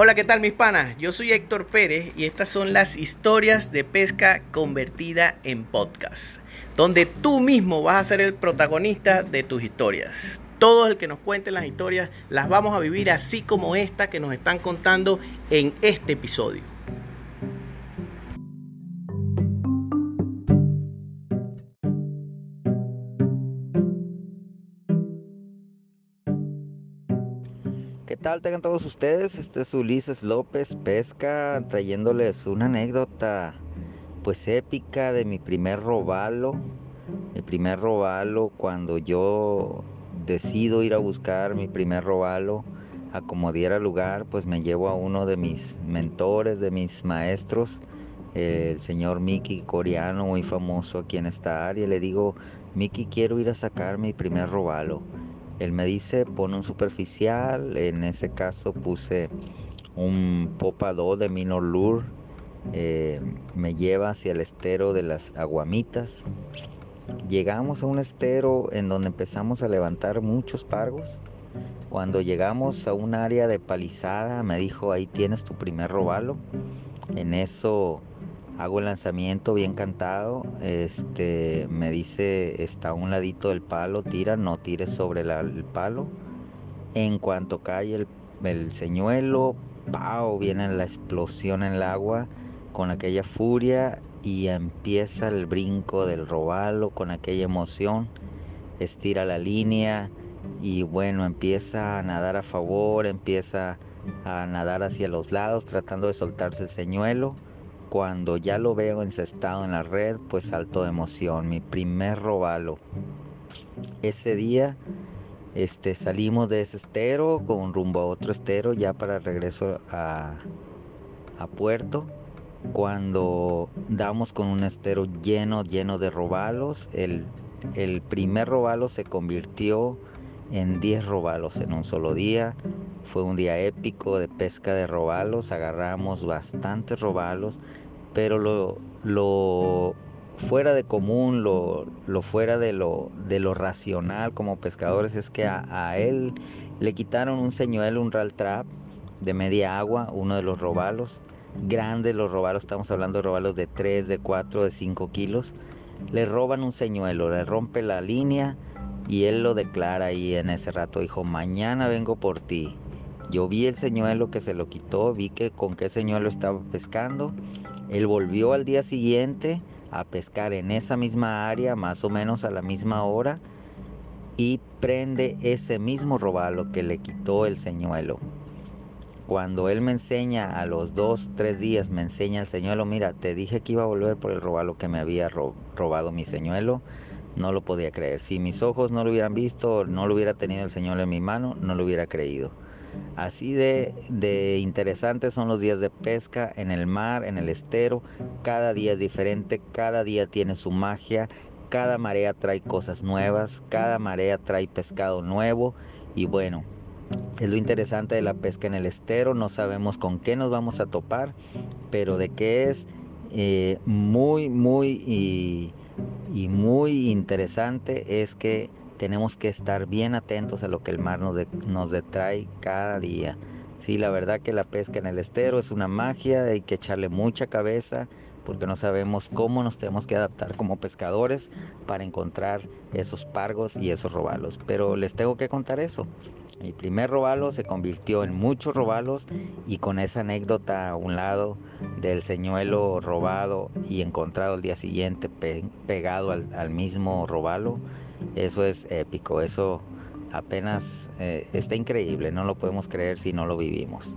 Hola, ¿qué tal mis panas? Yo soy Héctor Pérez y estas son las historias de pesca convertida en podcast, donde tú mismo vas a ser el protagonista de tus historias. Todo el que nos cuente las historias las vamos a vivir así como esta que nos están contando en este episodio. ¿Qué tal tengan todos ustedes? Este es Ulises López Pesca trayéndoles una anécdota pues épica de mi primer robalo. Mi primer robalo cuando yo decido ir a buscar mi primer robalo a como diera lugar, pues me llevo a uno de mis mentores, de mis maestros, el señor Miki Coreano, muy famoso aquí en esta área. Le digo, Miki, quiero ir a sacar mi primer robalo. Él me dice, pone un superficial, en ese caso puse un Popa 2 de Minor Lure, eh, me lleva hacia el estero de las Aguamitas. Llegamos a un estero en donde empezamos a levantar muchos pargos. Cuando llegamos a un área de palizada, me dijo, ahí tienes tu primer robalo. En eso hago el lanzamiento bien cantado. Este me dice está a un ladito del palo, tira, no tires sobre el palo. En cuanto cae el, el señuelo, ¡pau! viene la explosión en el agua con aquella furia y empieza el brinco del robalo con aquella emoción. Estira la línea y bueno, empieza a nadar a favor, empieza a nadar hacia los lados tratando de soltarse el señuelo cuando ya lo veo encestado en la red, pues salto de emoción. Mi primer robalo. Ese día este, salimos de ese estero con rumbo a otro estero ya para regreso a, a puerto. Cuando damos con un estero lleno, lleno de robalos, el, el primer robalo se convirtió en 10 robalos en un solo día. Fue un día épico de pesca de robalos, agarramos bastantes robalos, pero lo, lo fuera de común, lo, lo fuera de lo, de lo racional como pescadores es que a, a, él le quitaron un señuelo, un ral trap de media agua, uno de los robalos, grandes los robalos, estamos hablando de robalos de 3, de 4, de 5 kilos, le roban un señuelo, le rompe la línea y él lo declara ahí en ese rato, dijo, mañana vengo por ti. Yo vi el señuelo que se lo quitó, vi que con qué señuelo estaba pescando. Él volvió al día siguiente a pescar en esa misma área, más o menos a la misma hora, y prende ese mismo robalo que le quitó el señuelo. Cuando él me enseña a los dos, tres días, me enseña el señuelo, mira, te dije que iba a volver por el robalo que me había robado mi señuelo, no lo podía creer. Si mis ojos no lo hubieran visto, no lo hubiera tenido el señuelo en mi mano, no lo hubiera creído. Así de, de, interesantes son los días de pesca en el mar, en el estero. Cada día es diferente, cada día tiene su magia, cada marea trae cosas nuevas, cada marea trae pescado nuevo y bueno, es lo interesante de la pesca en el estero, no sabemos con qué nos vamos a topar, pero de qué es eh, muy, muy y, y muy interesante es que tenemos que estar bien atentos a lo que el mar nos, de, nos detrae cada día. Sí, la verdad que la pesca en el estero es una magia, hay que echarle mucha cabeza porque no sabemos cómo nos tenemos que adaptar como pescadores para encontrar esos pargos y esos robalos. Pero les tengo que contar eso. Mi primer robalo se convirtió en muchos robalos y con esa anécdota a un lado del señuelo robado y encontrado el día siguiente pe pegado al, al mismo robalo, eso es épico, eso apenas eh, está increíble, no lo podemos creer si no lo vivimos.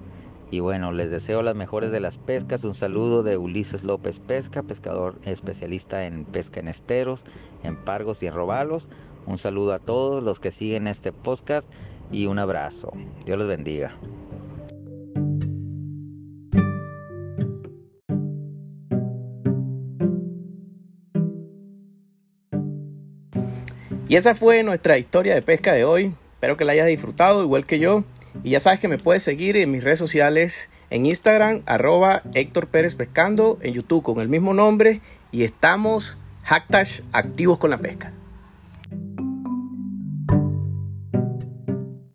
Y bueno, les deseo las mejores de las pescas. Un saludo de Ulises López Pesca, pescador especialista en pesca en esteros, en pargos y en robalos. Un saludo a todos los que siguen este podcast y un abrazo. Dios los bendiga. Y esa fue nuestra historia de pesca de hoy. Espero que la hayas disfrutado igual que yo. Y ya sabes que me puedes seguir en mis redes sociales, en Instagram, arroba Héctor Pérez Pescando, en YouTube con el mismo nombre. Y estamos hashtag activos con la pesca.